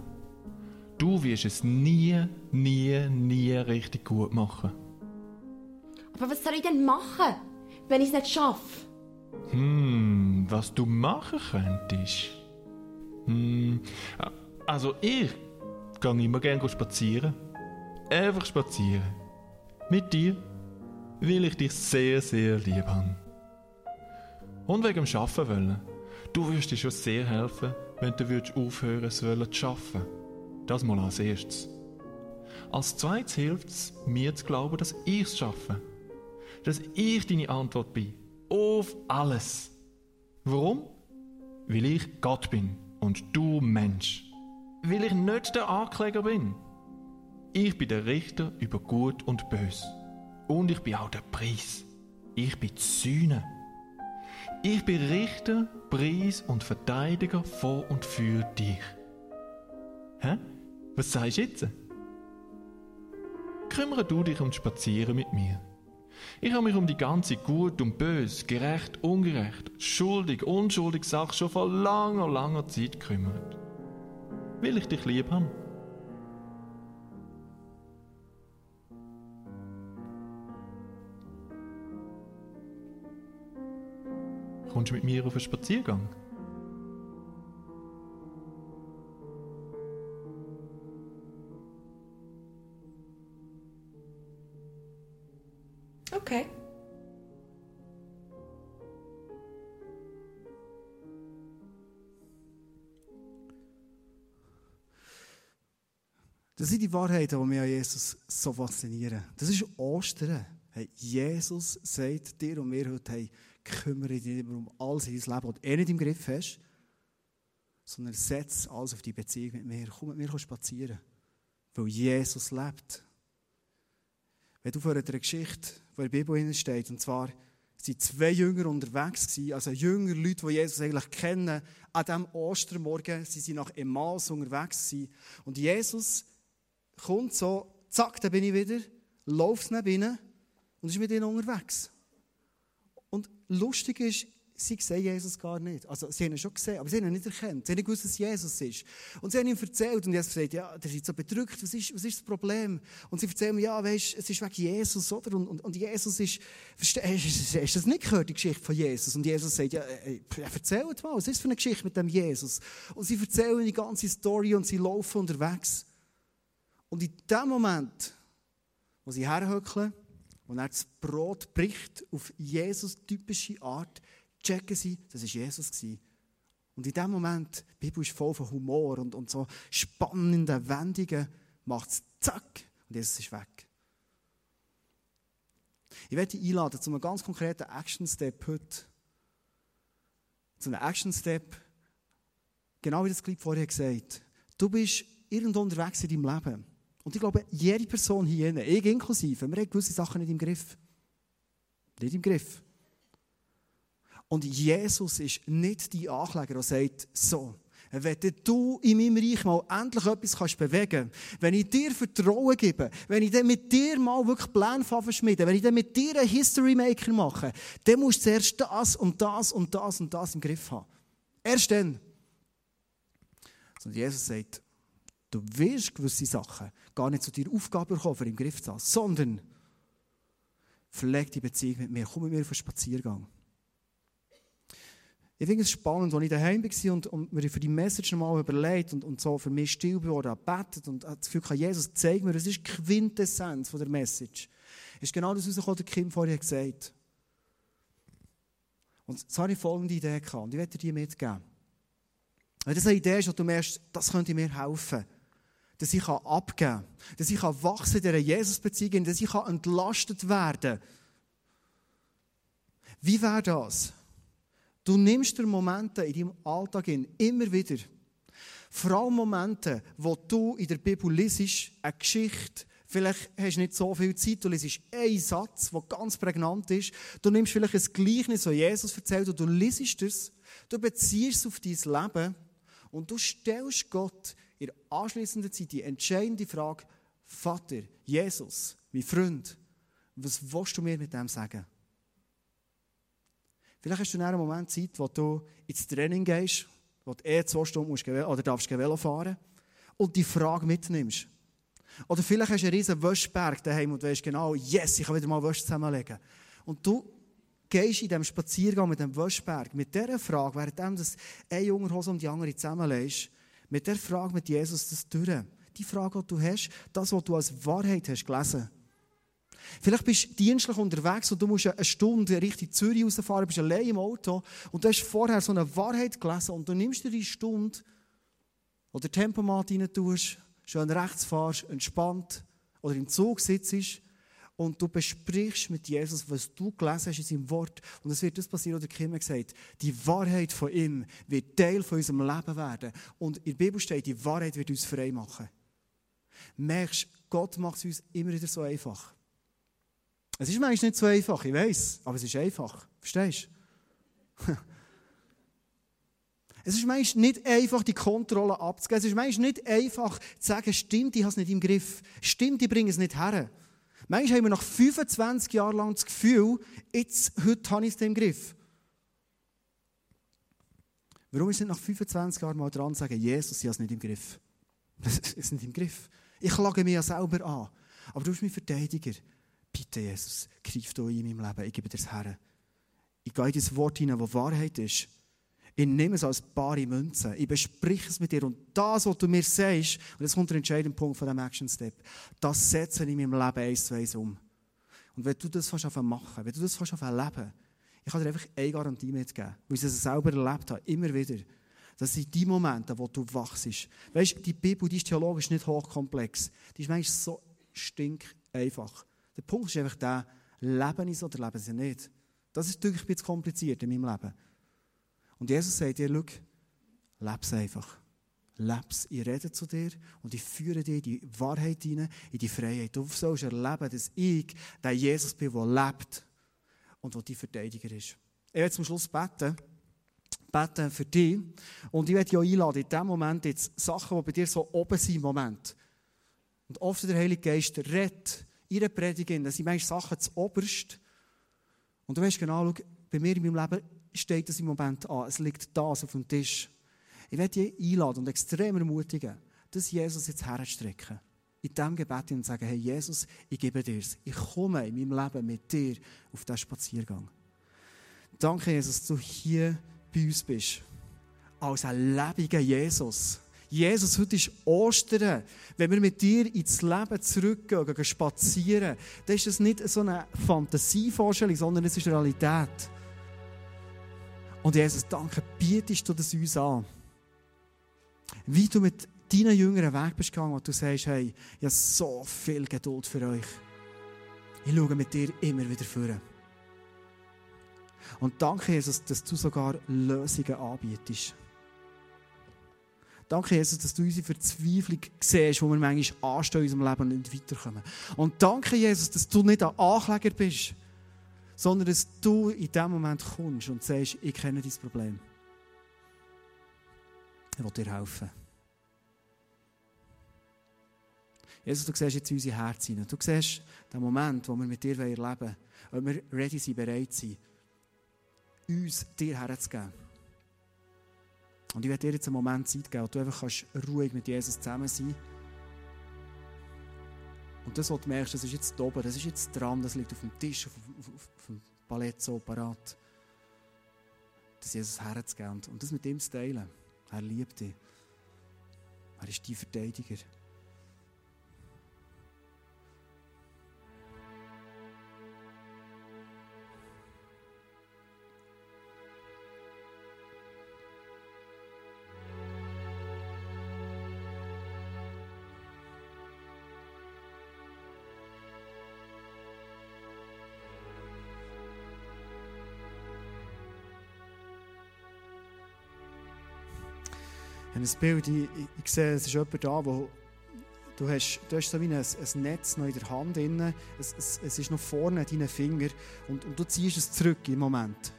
Du wirst es nie, nie, nie richtig gut machen. Aber was soll ich denn machen, wenn ich es nicht schaffe? Hm, was du machen könntest? Hm, also ich gehe immer gerne spazieren. Einfach spazieren. Mit dir, weil ich dich sehr, sehr lieb habe. Und wegen dem Arbeiten wollen. Du würdest dir schon sehr helfen, wenn du würdest aufhören zu arbeiten. Das mal als erstes. Als zweites hilft es, mir zu glauben, dass ich es schaffe. Dass ich deine Antwort bin. Auf alles. Warum? Weil ich Gott bin und du Mensch weil ich nicht der Ankläger bin. Ich bin der Richter über Gut und Bös. Und ich bin auch der Preis. Ich bin die Sühne. Ich bin Richter, Preis und Verteidiger vor und für dich. Hä? Was sagst du jetzt? Kümmere du dich um das Spazieren mit mir. Ich habe mich um die ganze Gut und Bös, gerecht, ungerecht, schuldig, unschuldig Sache schon vor langer, langer Zeit gekümmert weil ich dich lieb habe. Kommst du mit mir auf einen Spaziergang? Okay. Das sind die Wahrheiten, die mich an Jesus so faszinieren. Das ist Ostern. Jesus sagt dir und mir heute, hey, kümmere dich um alles in Leben, das du nicht im Griff hast, sondern setz alles auf die Beziehung mit mir. Komm mit mir spazieren, weil Jesus lebt. Wenn du vor einer Geschichte, die in der Bibel steht, und zwar sind zwei Jünger unterwegs gewesen, also Jünger, Leute, die Jesus eigentlich kennen, an diesem Ostermorgen, sie sind nach Emmaus unterwegs gewesen. Und Jesus kommt so, zack, da bin ich wieder, läuft neben ihnen und ist mit ihnen unterwegs. Und lustig ist, sie sehen Jesus gar nicht. Also, sie haben ihn schon gesehen, aber sie haben ihn nicht erkannt. Sie haben nicht gewusst, dass Jesus ist. Und sie haben ihm erzählt und Jesus sagt, ja, der ist so bedrückt, was ist, was ist das Problem? Und sie erzählen mir, ja, weißt, es ist wegen Jesus, oder? Und, und, und Jesus ist, <laughs> hast, hast du das nicht gehört, die Geschichte von Jesus? Und Jesus sagt, ja, äh, erzählt mal, was ist für eine Geschichte mit dem Jesus? Und sie erzählen die ganze Story und sie laufen unterwegs. Und in dem Moment, wo sie herhöckeln und er das Brot bricht auf Jesus typische Art, checken sie, das war Jesus. Und in dem Moment, die Bibel ist voll von Humor und, und so spannenden Wendungen, macht es zack und Jesus ist weg. Ich werde dich einladen zu einem ganz konkreten Action-Step heute. Zu einem Action-Step, genau wie das Klipp vorher gesagt du bist irgendwo unterwegs in deinem Leben. Und ich glaube, jede Person hier, ich inklusive, wir haben gewisse Sachen nicht im Griff. Nicht im Griff. Und Jesus ist nicht die Ankläger, der sagt, so, wenn du in meinem Reich mal endlich etwas kannst bewegen kannst, wenn ich dir Vertrauen gebe, wenn ich dann mit dir mal wirklich Pläne verschmieden, wenn ich dann mit dir einen History Maker mache, dann musst du zuerst das und das und das und das im Griff haben. Erst dann. Und Jesus sagt, du wirst gewisse Sachen gar nicht zu dir Aufgabe bekommen, im Griff zu haben, sondern pfleg die Beziehung mit mir, komm mit mir auf einen Spaziergang. Ich finde es spannend, als ich daheim war und, und mir für die Message nochmal überlegt und, und so für mich still geworden, gebetet und das Gefühl hatte, Jesus, zeig mir, das ist Quintessenz von der Message. Ist genau das, was der Kim vorher gesagt hat. Und jetzt habe ich folgende Idee gehabt und ich werde dir die mitgeben. Wenn das eine Idee ist, und du merkst, das könnte mir helfen, dass ich abgeben kann, dass ich wachsen in dieser Jesus-Beziehung, dass ich entlastet werden kann. Wie wäre das? Du nimmst dir Momente in deinem Alltag in, immer wieder. Vor allem Momente, wo du in der Bibel liest, eine Geschichte, vielleicht hast du nicht so viel Zeit, du liest einen Satz, der ganz prägnant ist. Du nimmst vielleicht ein Gleichnis, das Jesus erzählt, und du liest es, du beziehst es auf dein Leben und du stellst Gott in der Zeit die entscheidende Frage, Vater, Jesus, mein Freund, was willst du mir mit dem sagen? Vielleicht hast du einen Moment Zeit, wo du ins Training gehst, wo du eh zwei Stunden musst oder darfst Velo fahren und die Frage mitnimmst. Oder vielleicht hast du einen riesen Wäschberg daheim und weißt genau, yes, ich kann wieder mal Wäsche zusammenlegen. Und du gehst in diesem Spaziergang mit dem Wäschberg mit dieser Frage, während du eine Jungerhose um die andere zusammenlegst, mit der Frage mit Jesus das durch. Die Frage, die du hast, das, was du als Wahrheit hast gelesen Vielleicht bist du dienstlich unterwegs und du musst eine Stunde Richtung Zürich rausfahren, bist allein im Auto und du hast vorher so eine Wahrheit gelesen und du nimmst dir die Stunde, du Tempomat rein tust, schön rechts fahrst, entspannt oder im Zug sitzt und du besprichst mit Jesus, was du gelesen hast in seinem Wort. Und es wird das passieren, was der Kim gesagt Die Wahrheit von ihm wird Teil von unserem Leben werden. Und in der Bibel steht, die Wahrheit wird uns frei machen. Merkst, Gott macht es uns immer wieder so einfach. Es ist manchmal nicht so einfach, ich weiß, aber es ist einfach. Verstehst du? <laughs> Es ist manchmal nicht einfach, die Kontrolle abzugeben. Es ist manchmal nicht einfach zu sagen, stimmt, ich habe es nicht im Griff. Stimmt, ich bringe es nicht her. Manchmal haben wir nach 25 Jahren lang das Gefühl, jetzt, heute habe ich es im Griff. Warum ist nicht nach 25 Jahren mal dran zu sagen, Jesus, ich habe es nicht im Griff? <laughs> Es ist nicht im Griff. Ich klage mir ja selber an. Aber du bist mein Verteidiger. Bitte, Jesus, greif du in meinem Leben. Ich gebe dir das Herren. Ich gehe in das Wort hinein, wo Wahrheit ist. Ich nehme es als bare Münze. Ich bespreche es mit dir. Und das, was du mir sagst, und jetzt kommt der entscheidende Punkt von diesem Action Step, das setze ich in meinem Leben eins zu eins um. Und wenn du das fast machen wenn du das fast leben ich kann dir einfach eine Garantie mitgeben, weil ich es selber erlebt habe, immer wieder. Das sind die Momente, wo du wachst. Weißt du, die Bibel, die ist theologisch nicht hochkomplex. Die ist manchmal so stink einfach. Der Punkt ist einfach der, leben es oder leben sie nicht? Das ist natürlich ein bisschen kompliziert in meinem Leben. Und Jesus sagt dir, schau, es einfach. Lebe es. Ich rede zu dir und ich führe dir die Wahrheit hinein, in die Freiheit. Du sollst erleben, dass ich der Jesus bin, der lebt und der dein Verteidiger ist. Ich werde zum Schluss beten. Beten für dich. Und ich werde dich auch einladen, in diesem Moment jetzt Sachen, die bei dir so oben sind Moment. Und oft der Heilige Geist redet ihre Predigin, das sind manchmal Sachen zu oberst. Und du weißt genau, bei mir in meinem Leben steht das im Moment an. Es liegt da auf dem Tisch. Ich werde dich einladen und extrem ermutigen, das Jesus jetzt herzustrecken. In diesem Gebet und sagen, hey Jesus, ich gebe dir es. Ich komme in meinem Leben mit dir auf diesen Spaziergang. Danke, Jesus, dass du hier bei uns bist. Als ein lebendiger Jesus. Jesus, heute ist Ostern. Wenn wir mit dir ins Leben zurückgehen, gehen spazieren, dann ist das nicht so eine Fantasievorstellung, sondern es ist Realität. Und Jesus, danke, bietest du das uns an. Wie du mit deinen Jüngern Weg bist gegangen und du sagst, hey, ich habe so viel Geduld für euch. Ich schaue mit dir immer wieder vor. Und danke, Jesus, dass du sogar Lösungen anbietest. Danke, Jesus, dass du unsere Verzweiflung siehst, wo wir manchmal anstehen in unserem Leben und nicht weiterkommen. Und danke, Jesus, dass du nicht ein Ankläger bist, sondern dass du in dem Moment kommst und sagst, ich kenne dein Problem. Ich will dir helfen. Jesus, du siehst jetzt in unser Herz hinein. Du siehst den Moment, wo wir mit dir erleben wollen, ob wir ready sind, bereit sind, uns dir herzugeben. Und ich werde dir jetzt einen Moment Zeit geben, wo du einfach kannst ruhig mit Jesus zusammen sein Und das, was du merkst, das ist jetzt oben, das ist jetzt dran, das liegt auf dem Tisch, auf, auf, auf dem Palett so parat. Das Jesus herzugeben und das mit ihm zu teilen. Er liebt dich. Er ist dein Verteidiger. Habe ein Bild, ich, ich, sehe, es ist jemand da, wo du hast, du hast so wie ein, ein Netz noch in der Hand drin, es, es, es ist noch vorne an deinen Finger und, und du ziehst es zurück im Moment.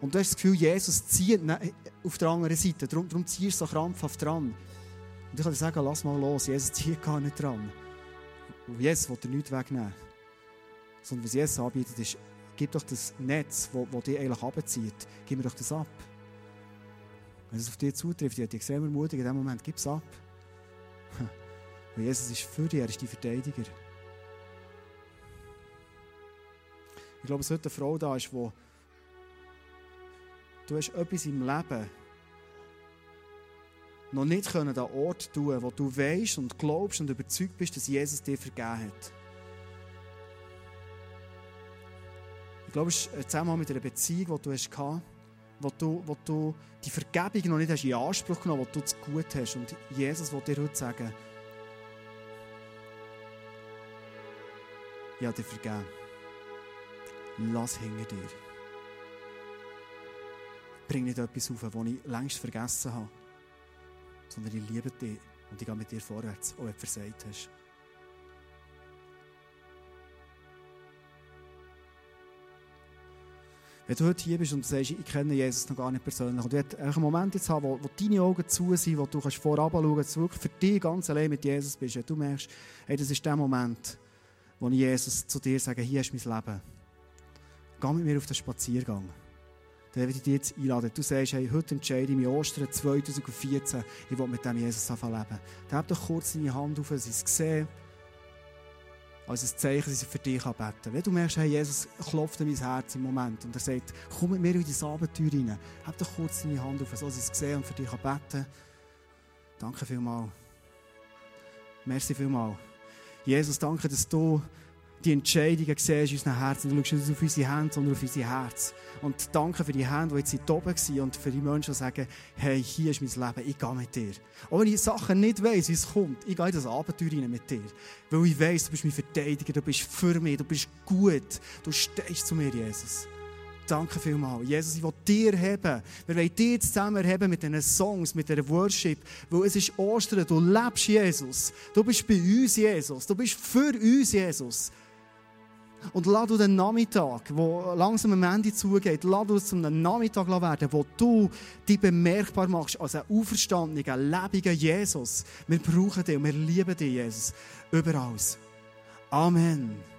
Und du hast das Gefühl, Jesus zieht auf der anderen Seite, darum, darum ziehst du so krampfhaft dran. Und ich kann dir sagen, lass mal los, Jesus zieht gar nicht dran. Und Jesus will dir nichts wegnehmen. Sondern was Jesus anbietet, ist, gib doch das Netz, das dich eigentlich abzieht, gib mir doch das ab. Wenn es auf dich zutrifft, ich dich extrem ermutigen, in dem Moment gib es ab. <laughs> Weil Jesus ist für dich, er ist dein Verteidiger. Ich glaube, es heute eine Frau da ist, wo du hast etwas im Leben noch nicht können an Ort tun, wo du weißt und glaubst und überzeugt bist, dass Jesus dir vergeben hat. Ich glaube, es ist ein Zusammenhang mit einer Beziehung, die du hast gehabt wo du, wo du die Vergebung noch nicht hast in Anspruch genommen wo du es gut hast. Und Jesus will dir heute sagen, habe dir vergeben. Lass hinter dir. Bring nicht etwas auf, das ich längst vergessen habe, sondern ich liebe dich und ich gehe mit dir vorwärts, auch wenn du versagt hast. Wenn du heute hier bist und sagst, ich kenne Jesus noch gar nicht persönlich und du einen Moment jetzt haben, wo, wo deine Augen zu sind, wo du kannst vorab schauen kannst, dass du für dich ganz allein mit Jesus bist, wenn du merkst, hey, das ist der Moment, wo ich Jesus zu dir sage, hier ist mein Leben. Geh mit mir auf den Spaziergang. Dann würde ich dich jetzt einladen. Du sagst, hey, heute entscheide ich mich Ostern 2014, ich will mit dem Jesus anfangen leben. Dann hab doch kurz deine Hand auf, sie es gesehen als ein Zeichen, dass ich für dich beten. Wenn du merkst, hey, Jesus klopft in mein Herz im Moment und er sagt, komm mit mir in dein Abenteuer rein, hab doch kurz deine Hand auf, so dass ich es sehe und für dich beten kann. Danke vielmals. Merci vielmals. Jesus, danke, dass du die Entscheidungen siehst in unseren Herzen. Du schaust nicht auf unsere Hände, sondern auf unser Herz. Und danke für die Hände, die jetzt oben waren und für die Menschen, die sagen, hey, hier ist mein Leben, ich gehe mit dir. Auch wenn ich Sachen nicht weiss, wie es kommt, ich gehe in das Abenteuer rein mit dir. Weil ich weiss, du bist mein Verteidiger, du bist für mich, du bist gut. Du stehst zu mir, Jesus. Danke vielmals. Jesus, ich will dir heben. Wir wollen dir zusammen heben mit diesen Songs, mit dieser Worship. Weil es ist Ostern, du lebst Jesus. Du bist bei uns, Jesus. Du bist für uns, Jesus. Und lass du den Nachmittag, wo langsam am Ende zugeht, lass du es zum Nachmittag werden, wo du dich bemerkbar machst als ein auferstandener, lebendiger Jesus. Wir brauchen dich und wir lieben dich, Jesus. Überall. Amen.